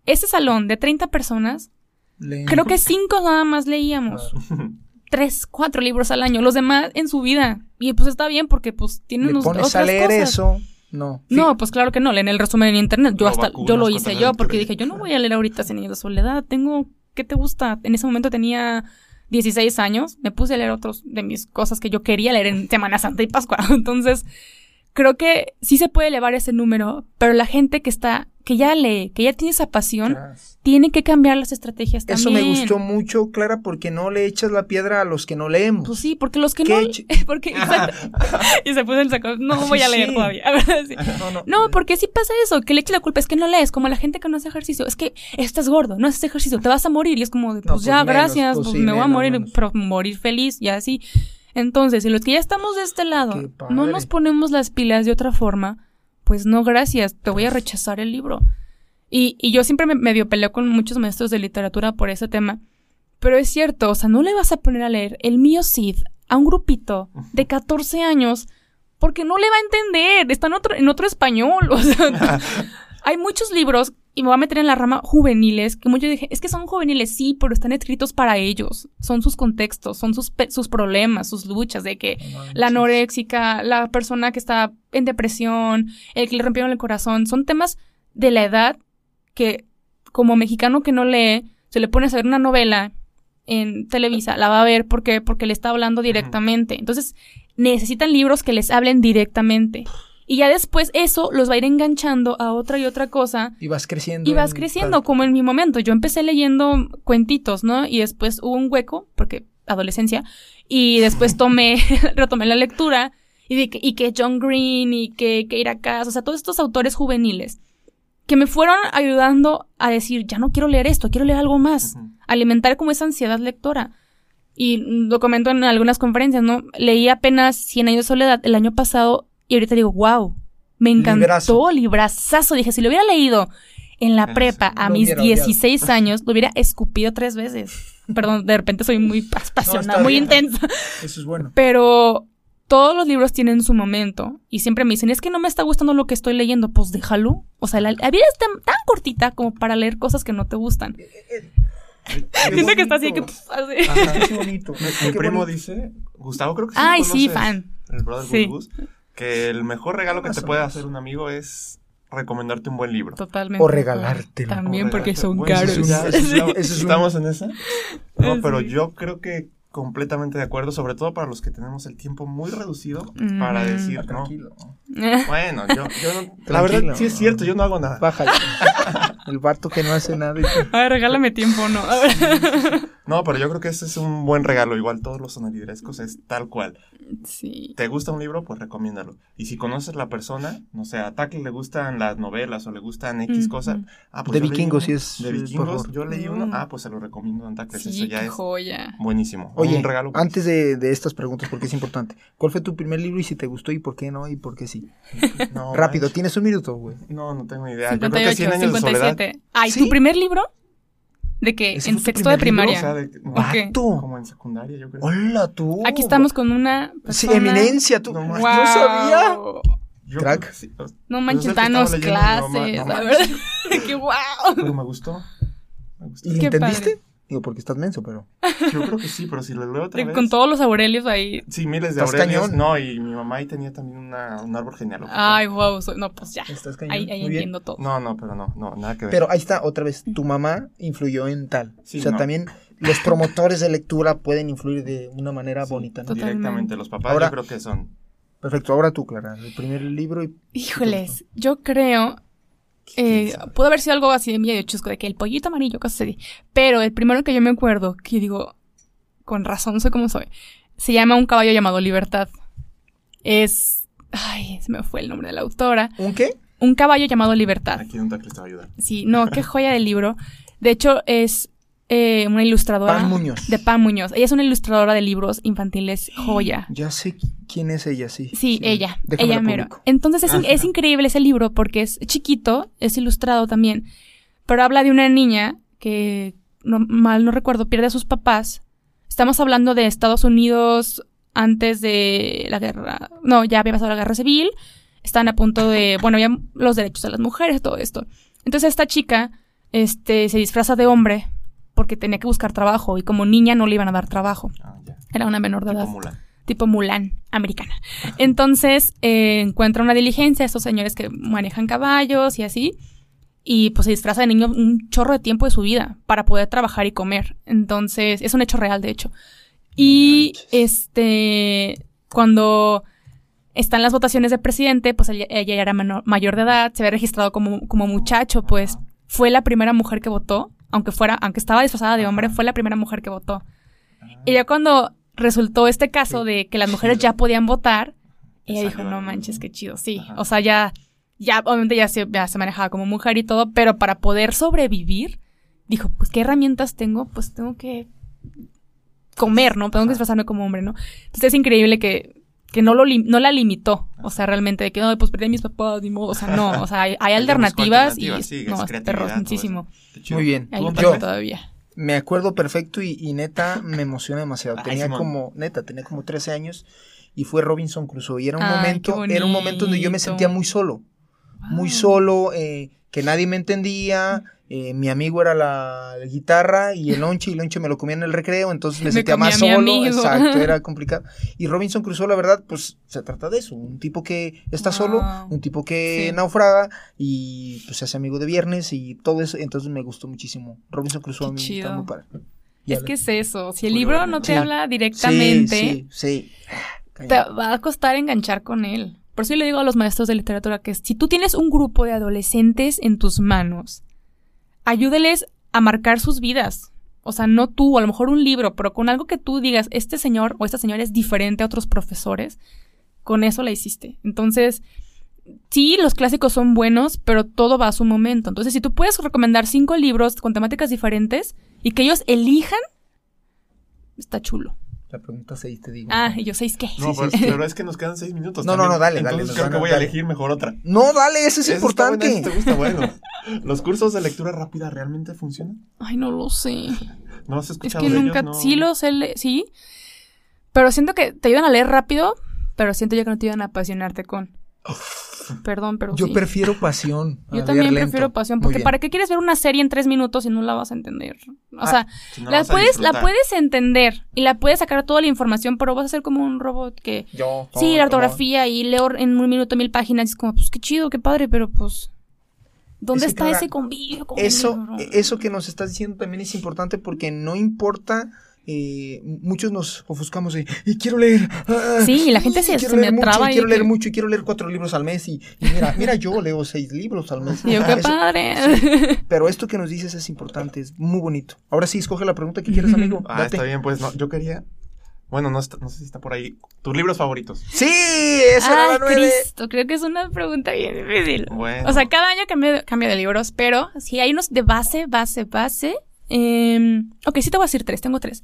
ese salón de 30 personas, Leen. creo que cinco nada más leíamos. Tres, cuatro libros al año, los demás en su vida. Y pues está bien porque pues tienen Le unos- pones otras a leer cosas. eso. No. No, pues claro que no, leen el resumen en internet. Yo Lo hasta, vacunas yo lo hice yo porque dije, yo no voy a leer ahorita años de soledad. Tengo, ¿qué te gusta? En ese momento tenía 16 años. Me puse a leer otros de mis cosas que yo quería leer en Semana Santa y Pascua. Entonces, creo que sí se puede elevar ese número, pero la gente que está, que ya lee, que ya tiene esa pasión, tiene que cambiar las estrategias Eso también. me gustó mucho, Clara, porque no le echas la piedra a los que no leemos. Pues sí, porque los que ¿Qué no. Porque, y se puso el saco. No voy a leer Sí. todavía. Sí. no, no. No, porque sí pasa eso, que le eche la culpa, es que no lees, como la gente que no hace ejercicio, es que estás gordo, no haces ejercicio, te vas a morir, y es como, de, pues pues ya, menos, gracias, pues pues me voy a morir, menos. pero morir feliz, y así. Entonces, si los que ya estamos de este lado no nos ponemos las pilas de otra forma, pues no, gracias, te voy a rechazar el libro. Y, y yo siempre me medio peleo con muchos maestros de literatura por ese tema, pero es cierto, o sea, no le vas a poner a leer el mío Cid a un grupito de 14 años porque no le va a entender, está en otro, en otro español, o sea, hay muchos libros, y me voy a meter en la rama juveniles, que muchos dije, es que son juveniles, sí, pero están escritos para ellos, son sus contextos, son sus, sus problemas, sus luchas, de que la anoréxica, la persona que está en depresión, el que le rompieron el corazón, son temas de la edad que como mexicano que no lee, se le pone a ver una novela en Televisa, la va a ver porque porque le está hablando directamente. Entonces, necesitan libros que les hablen directamente. Y ya después eso los va a ir enganchando a otra y otra cosa Y vas creciendo. y vas en- creciendo, como en mi momento. Yo empecé leyendo cuentitos, ¿no? Y después hubo un hueco, porque adolescencia, y después tomé, retomé la lectura, y, de que, y que John Green, y que Keira Cass, o sea, todos estos autores juveniles, que me fueron ayudando a decir, ya no quiero leer esto, quiero leer algo más, alimentar como esa ansiedad lectora. Y lo comento en algunas conferencias, ¿no? Leí apenas Cien años de soledad el año pasado, y ahorita digo, wow, me encantó, Librazo. librazazo. Dije, si lo hubiera leído en la Eso, prepa a mis hubiera odiado. 16 años, lo hubiera escupido tres veces. Perdón, de repente soy muy pas- apasionada, muy bien. intensa. Eso es bueno. Pero todos los libros tienen su momento. Y siempre me dicen, es que no me está gustando lo que estoy leyendo. Pues déjalo. O sea, la, la vida es tan, tan cortita como para leer cosas que no te gustan. Siento que está así, que... bonito. pf, así. Ajá, qué bonito. Mi primo bonito. dice, Gustavo creo que sí lo Ay, sí, fan. El brother Sí. Gus, que el mejor regalo que te puede hacer un amigo es recomendarte un buen libro. Totalmente. O regalártelo. También O porque son Bueno, caros. eso ya- Eso es sí. una- eso es un- ¿Estamos en esa? No, pero yo creo que completamente de acuerdo, sobre todo para los que tenemos el tiempo muy reducido para decir, no, Tranquilo. bueno, yo, yo no- la verdad sí es cierto, yo no hago nada. Bájale. El vato que no hace nada. y- Ay, regálame tiempo, ¿no? A ver. No, pero yo creo que ese es un buen regalo, igual todos los sonidrescos es tal cual. Sí. ¿Te gusta un libro? Pues recomiéndalo. Y si conoces la persona, no sé, a Taki le gustan las novelas o le gustan X cosas, ah, pues De vikingos, sí es, De vikingos, yo leí uno, Mm. ah, pues se lo recomiendo a Antaques, Sí, eso ya qué es joya. buenísimo. Oye, un regalo. pues. antes de, de estas preguntas, porque es importante, ¿cuál fue tu primer libro y si te gustó y por qué no y por qué sí? No, Rápido, tienes un minuto, güey. No, no tengo ni idea. Yo creo que 58, 100 años de soledad. 57. Ay, ¿Sí? ¿tu primer libro? ¿De qué? ¿Ese En fue tu sexto de libro? O primaria. sea, de- no, como en secundaria, yo creo. Hola, tú. Aquí estamos con una Sí, eminencia, tú. No No, manches. sabía. Yo Crack. que sí. No manches, que danos mi clases. la No verdad. que wow. Pero me gustó. Me gustó. ¿Y le Qué entendiste? padre. Digo, porque estás menso, pero. Yo creo que sí, pero si lo leo otra vez. Con todos los Aurelios ahí. Sí, miles de Estás Aurelios. cañón. No, y mi mamá ahí tenía también una, un árbol genealógico. Ay, wow. soy- No, pues ya. Estás cañón. Ahí, ahí Muy bien. entiendo todo. No, no, pero no, no, nada que ver. Pero ahí está, otra vez, tu mamá influyó en tal. Sí, o sea, no. también los promotores de lectura pueden influir de una manera Sí, bonita, ¿no? Totalmente. Directamente los papás Ahora- yo creo que son... Perfecto, ahora tú, Clara, el primer libro y... Híjoles, yo creo. Eh, pudo haber sido algo así de medio chusco, de que el pollito amarillo, cosas así. Pero el primero que yo me acuerdo, que digo, con razón soy como soy, se llama Un caballo llamado Libertad. Es. Ay, se me fue el nombre de la autora. ¿Un qué? Un caballo llamado Libertad. Aquí te va a ayudar. Sí, no, qué joya del libro. De hecho, es eh, una ilustradora. Muñoz. De Pam Muñoz. Ella es una ilustradora de libros infantiles joya. Ya sé qui- quién es ella, sí. Sí, ella, Déjame ella la mero. Entonces es, in- es increíble ese libro porque es chiquito, es ilustrado también, pero habla de una niña que, no, mal no recuerdo, pierde a sus papás. Estamos hablando de Estados Unidos antes de la guerra, no, ya había pasado la guerra civil, están a punto de, bueno, ya los derechos de las mujeres, todo esto. Entonces esta chica, este, se disfraza de hombre porque tenía que buscar trabajo y como niña no le iban a dar trabajo. Ah. Era una menor de Tipo edad Mulan. tipo Mulan americana. Entonces eh, encuentra una diligencia, estos señores que manejan caballos y así, y pues se disfraza de niño un chorro de tiempo de su vida para poder trabajar y comer. Entonces es un hecho real, de hecho. Y este, cuando están las votaciones de presidente, pues ella, ella ya era menor- mayor de edad, se había registrado como, como muchacho, pues fue la primera mujer que votó, aunque fuera, aunque estaba disfrazada de hombre, fue la primera mujer que votó. Y ya cuando resultó este caso de que las mujeres ya podían votar, ella dijo, no manches, qué chido, sí. O sea, ya, ya, obviamente ya se, ya se manejaba como mujer y todo, pero para poder sobrevivir, dijo, pues, ¿qué herramientas tengo? Pues tengo que comer, ¿no? Tengo que disfrazarme como hombre, ¿no? Entonces es increíble que, que no, lo lim- no la limitó, o sea, realmente, de que no, pues perdí a mis papás, ni modo, o sea, no, o sea, hay, alternativas y, sí, no, es chido. Muy bien. Hay ¿Tú, un Antonio? todavía. Me acuerdo perfecto y, y neta me emociona demasiado. Tenía como, neta, tenía como 13 años y fue Robinson Crusoe. Y era un Ay, momento, era un momento donde yo me sentía muy solo. Muy Wow. solo, eh, que nadie me entendía. Eh, mi amigo era la guitarra y el lonche, y el lonche me lo comía en el recreo, entonces me, Me sentía más solo. Exacto, era complicado. Y Robinson Crusoe, la verdad, pues se trata de eso. Un tipo que está solo, un tipo que Sí. naufraga y pues se hace amigo de viernes y todo eso. Entonces me gustó muchísimo. Robinson Crusoe Qué a mí está muy padre. Es Ya que es eso. Si el libro no te Sí. habla directamente, Sí, sí, sí. te va a costar enganchar con él. Por eso yo le digo a los maestros de literatura que si tú tienes un grupo de adolescentes en tus manos, ayúdeles a marcar sus vidas. O sea, no tú, a lo mejor un libro, pero con algo que tú digas, este señor o esta señora es diferente a otros profesores, con eso la hiciste. Entonces, sí, los clásicos son buenos, pero todo va a su momento. Entonces, si tú puedes recomendar cinco libros con temáticas diferentes y que ellos elijan, está chulo. La pregunta 6 te digo. Ah, y yo seis qué. No, Sí, pero, sí, pero es que nos quedan seis minutos. No, no, también. no, dale, dale, Entonces creo que voy a elegir mejor otra. No, dale, eso es está importante. esa te gusta, bueno. ¿Los cursos de lectura rápida realmente funcionan? Ay, no lo sé. ¿No has Es escuchado que de nunca, ellos? No. sí los he le- sí, pero siento que te ayudan a leer rápido, pero siento yo que no te ayudan a apasionarte con. Perdón, pero Yo sí. prefiero pasión. a Yo leer también lento. prefiero pasión, porque. ¿para qué quieres ver una serie en tres minutos si no la vas a entender? O Ah, sea, Si no la puedes, la puedes entender y la puedes sacar toda la información, pero vas a ser como un robot que Yo, sí, la ortografía y leo en un minuto mil páginas, y es como, pues qué chido, qué padre, pero pues ¿dónde Es está ese convivio Eso, eso que nos estás diciendo también es importante porque no importa. Eh, muchos nos ofuscamos de y quiero leer. ah, Sí, la gente se- quiero se me leer mucho, traba y y quiero que- leer mucho y quiero leer cuatro libros al mes y, y mira, mira yo leo seis libros al mes. Qué Eso- padre. pero esto que nos dices es importante, es muy bonito. Ahora sí, escoge la pregunta que quieres, amigo. Ah, Date. está bien, pues no, yo quería. Bueno, no, está- no sé si está por ahí. ¿Tus libros favoritos? Sí, esa era Ay, la nueve. Cristo, creo que es una pregunta bien difícil. Bueno. O sea, cada año cambio, cambio de libros, pero si hay unos de base, base, base. Eh, ok, sí te voy a decir tres, tengo tres.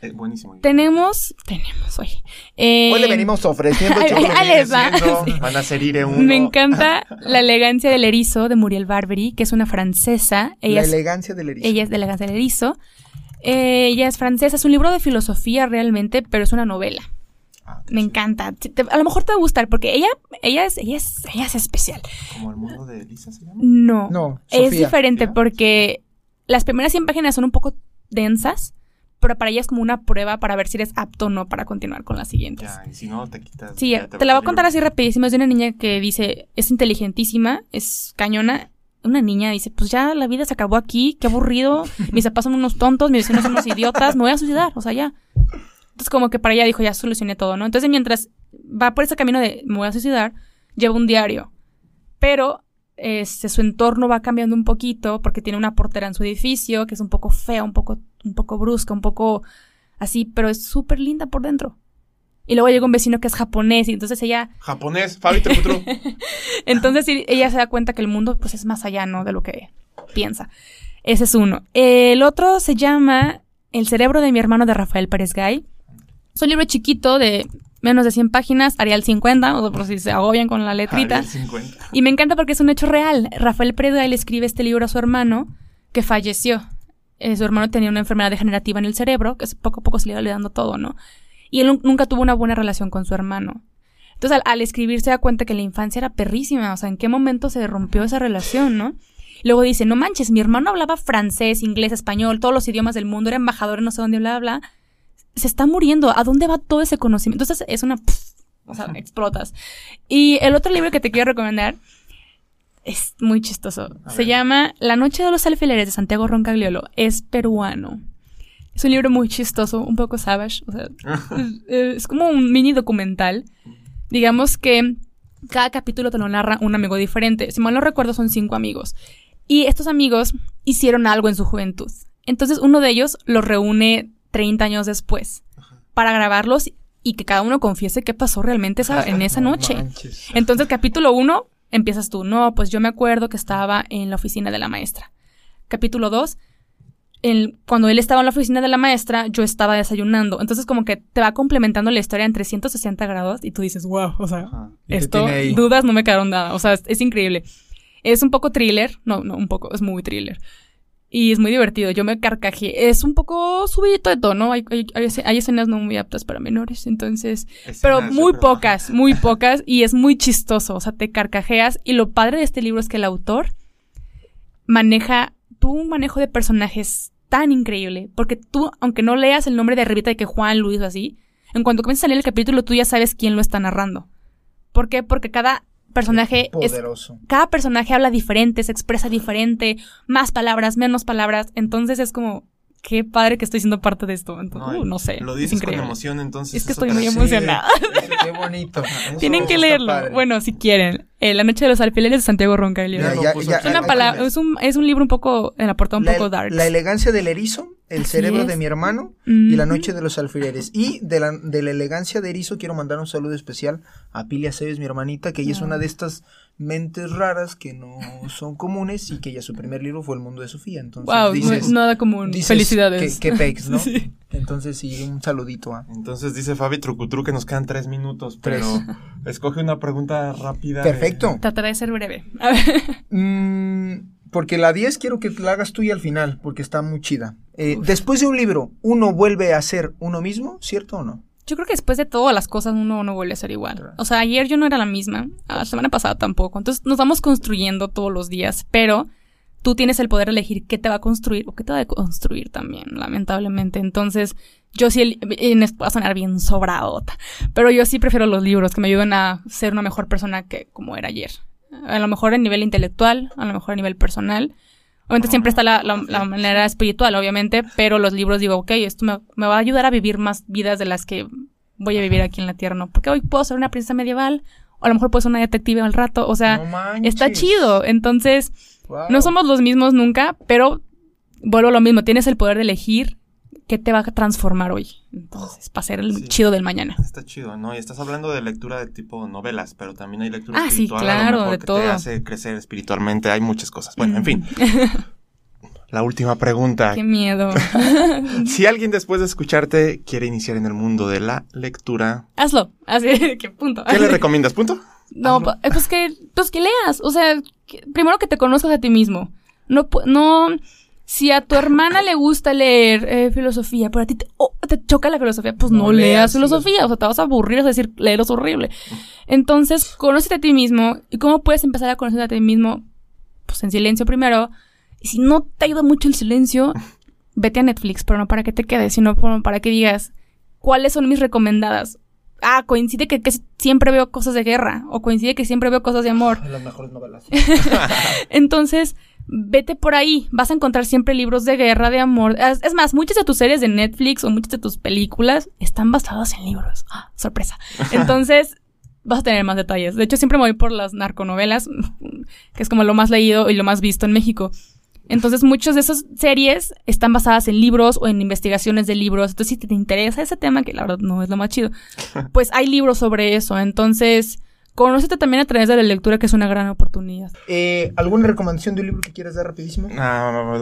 Eh, buenísimo. Tenemos, tenemos, oye. eh, Hoy le venimos ofreciendo Ay, chocolate. ay, les va. Siendo, Sí. Van a ser ir uno. Me encanta La elegancia del erizo de Muriel Barbery, que es una francesa. Ella la es, elegancia del erizo. ella es de La elegancia del erizo. Eh, ella es francesa, es un libro de filosofía realmente, pero es una novela. Ah, qué Me encanta. Te- a lo mejor te va a gustar porque ella, ella es, ella es, ella es especial. Como el mundo de Elisa se llama. No. No, Es Sofía. diferente ¿Sofía? porque las primeras 100 páginas son un poco densas, pero para ella es como una prueba para ver si eres apto o no para continuar con las siguientes. Ya, y si no, te quitas. Sí, te, la voy a contar así rapidísimo. Es de una niña que dice, es inteligentísima, es cañona una niña dice, pues ya la vida se acabó aquí, qué aburrido, mis papás son unos tontos, mis vecinos son unos idiotas, me voy a suicidar, o sea, ya. Entonces como que para ella dijo, ya solucioné todo, ¿no? Entonces mientras va por ese camino de me voy a suicidar, lleva un diario. Pero este, su entorno va cambiando un poquito porque tiene una portera en su edificio que es un poco fea, un poco, un poco brusca, un poco así, pero es súper linda por dentro. Y luego llega un vecino que es japonés y entonces ella... Japonés, Fabi entonces ella se da cuenta que el mundo pues es más allá, ¿no? De lo que piensa. Ese es uno. El otro se llama El cerebro de mi hermano de Rafael Pérez Gay. Es un libro chiquito de menos de 100 páginas, Arial 50, o por si se agobian con la letrita. Arial 50. Y me encanta porque es un hecho real. Rafael Pérez Gay le escribe este libro a su hermano que falleció. Eh, su hermano tenía una enfermedad degenerativa en el cerebro, que poco a poco se le iba olvidando todo, ¿no? Y él nunca tuvo una buena relación con su hermano. Entonces, al, escribir se da cuenta que la infancia era perrísima, o sea, ¿en qué momento se rompió esa relación, no? Luego dice, no manches, mi hermano hablaba francés, inglés, español, todos los idiomas del mundo, era embajador en no sé dónde, bla, bla. Se está muriendo. ¿A dónde va todo ese conocimiento? Entonces, es una... o sea, explotas. Y el otro libro que te quiero recomendar es muy chistoso. se llama La noche de los alfileres de Santiago Roncagliolo. Es peruano. Es un libro muy chistoso, un poco savage. O sea, es, como un mini documental. Digamos que cada capítulo te lo narra un amigo diferente. Si mal no recuerdo, son cinco amigos. Y estos amigos hicieron algo en su juventud. Entonces uno de ellos los reúne 30 años después para grabarlos y que cada uno confiese qué pasó realmente en esa noche. Entonces, capítulo uno, empiezas tú. No, pues yo me acuerdo que estaba en la oficina de la maestra. Capítulo dos, cuando él estaba en la oficina de la maestra, yo estaba desayunando. Entonces, como que te va complementando la historia en 360 grados y tú dices, wow, o sea, esto, dudas no me quedaron nada. O sea, es, increíble. Es un poco thriller. No, no, un poco, es muy thriller. Y es muy divertido. Yo me carcajé. Es un poco subidito de tono. Hay, hay, escenas no muy aptas para menores. Entonces. pero muy pocas, muy pocas. Y es muy chistoso. O sea, te carcajeas. Y lo padre de este libro es que el autor maneja tuvo un manejo de personajes tan increíble, porque tú, aunque no leas el nombre de Revita de que Juan, Luis o así, en cuanto comienzas a leer el capítulo, tú ya sabes quién lo está narrando. ¿Por qué? Porque cada personaje es cada personaje habla diferente, se expresa diferente, más palabras, menos palabras, entonces es como qué padre que estoy siendo parte de esto. no, uh, sé. Lo dices con emoción, entonces. Es que estoy muy emocionada. qué bonito. Tienen que leerlo. Bueno, si quieren. Eh, la noche de los alfileres de Santiago Ronca. es, una palabra, es, un, es un libro un poco, en la portada un poco dark. La elegancia del erizo, el cerebro de mi hermano y la noche de los alfileres. Y de la, de la elegancia de erizo quiero mandar un saludo especial a Pilia Cebes, mi hermanita, que ella es una de estas mentes raras que no son comunes y que ya su primer libro fue El mundo de Sofía. Entonces, wow, dices, nada común. Felicidades. Qué, pex, ¿no? Entonces, sí, un saludito a. Entonces dice Fabi Trucutru que nos quedan tres minutos, pero escoge una pregunta rápida. Perfecto. Trataré de ser breve. Mm, porque la 10 quiero que la hagas tú y al final, porque está muy chida. Eh, después de un libro, ¿uno vuelve a ser uno mismo, cierto o no? Yo creo que después de todas las cosas uno no vuelve a ser igual. O sea, ayer yo no era la misma, la semana pasada tampoco. Entonces nos vamos construyendo todos los días, pero tú tienes el poder de elegir qué te va a construir o qué te va a construir también, lamentablemente. Entonces, yo sí, va a sonar bien sobradota, pero yo sí prefiero los libros que me ayuden a ser una mejor persona que como era ayer. A lo mejor a nivel intelectual, a lo mejor a nivel personal, Obviamente siempre está la, manera espiritual, obviamente, pero los libros digo, ok, esto me, va a ayudar a vivir más vidas de las que voy a vivir aquí en la Tierra, ¿no? Porque hoy puedo ser una princesa medieval, o a lo mejor puedo ser una detective al rato, o sea, está chido. Entonces, no somos los mismos nunca, pero vuelvo a lo mismo, tienes el poder de elegir qué te va a transformar hoy. Entonces, para ser el chido del mañana. Está chido, ¿no? Y estás hablando de lectura de tipo novelas, pero también hay lectura ah, espiritual. Ah, sí, claro, de que todo. Te hace crecer espiritualmente. Hay muchas cosas. Bueno, en fin. La última pregunta. Qué miedo. si alguien después de escucharte quiere iniciar en el mundo de la lectura. Hazlo. Así, ¿qué punto? ¿Qué le recomiendas? ¿Punto? No, pues que, pues que leas. O sea, primero que te conozcas a ti mismo. No, no, si a tu hermana le gusta leer eh, filosofía, pero a ti te, oh, te, choca la filosofía, pues no, leas filosofía. O sea, te vas a aburrir, es decir, leer es horrible. Entonces, conócete a ti mismo. ¿Y cómo puedes empezar a conocerte a ti mismo? Pues en silencio primero. Y si no te ayuda mucho el silencio, vete a Netflix, pero no para que te quedes, sino para que digas cuáles son mis recomendadas. ah, coincide que, que siempre veo cosas de guerra o coincide que siempre veo cosas de amor. Las mejores novelas. Entonces, vete por ahí. Vas a encontrar siempre libros de guerra, de amor. Es, más, muchas de tus series de Netflix o muchas de tus películas están basadas en libros. ¡Ah! sorpresa. Entonces, vas a tener más detalles. De hecho, siempre me voy por las narconovelas, que es como lo más leído y lo más visto en México. Entonces, muchas de esas series están basadas en libros o en investigaciones de libros. Entonces, si te interesa ese tema, que la verdad no es lo más chido, pues hay libros sobre eso. Entonces, conócete también a través de la lectura, que es una gran oportunidad. Eh, ¿Alguna recomendación de un libro que quieras dar rapidísimo? Ah,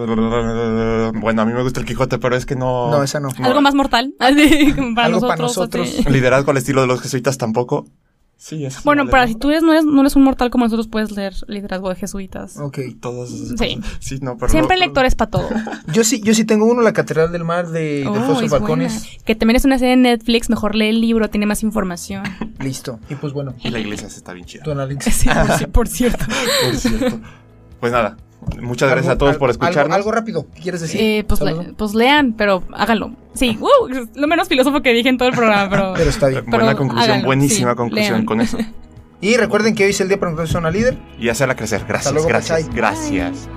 bueno, a mí me gusta el Quijote, pero es que no. No, esa no. Algo más mortal. Para Algo nosotros. para nosotros. así. Liderazgo al estilo de los jesuitas tampoco. Sí, es Bueno, para si tú eres, no, eres, no eres un mortal como nosotros, puedes leer liderazgo de jesuitas. Ok. Todos Sí. Sí, no, pero Siempre no- hay lectores para todo. Yo sí, yo sí tengo uno, La Catedral del Mar de, Oh, Alfonso es Balcones. buena. Que también es una serie de Netflix, mejor lee el libro, tiene más información. Listo. Y pues bueno, Y la iglesia sí está bien chida. tu análisis. Sí, por cierto. Por cierto. Pues nada, muchas gracias a Algo- todos al- por algo- escucharnos. Algo, rápido. ¿Qué quieres decir? Eh, pues, le- pues lean, pero háganlo. Sí, es lo menos filósofo que dije en todo el programa, pero... Pero está bien. Buena pero conclusión, háganlo, buenísima sí, conclusión lean. con eso. Y recuerden que hoy es el día para una líder. Y hacerla crecer. Gracias, luego, gracias, gracias.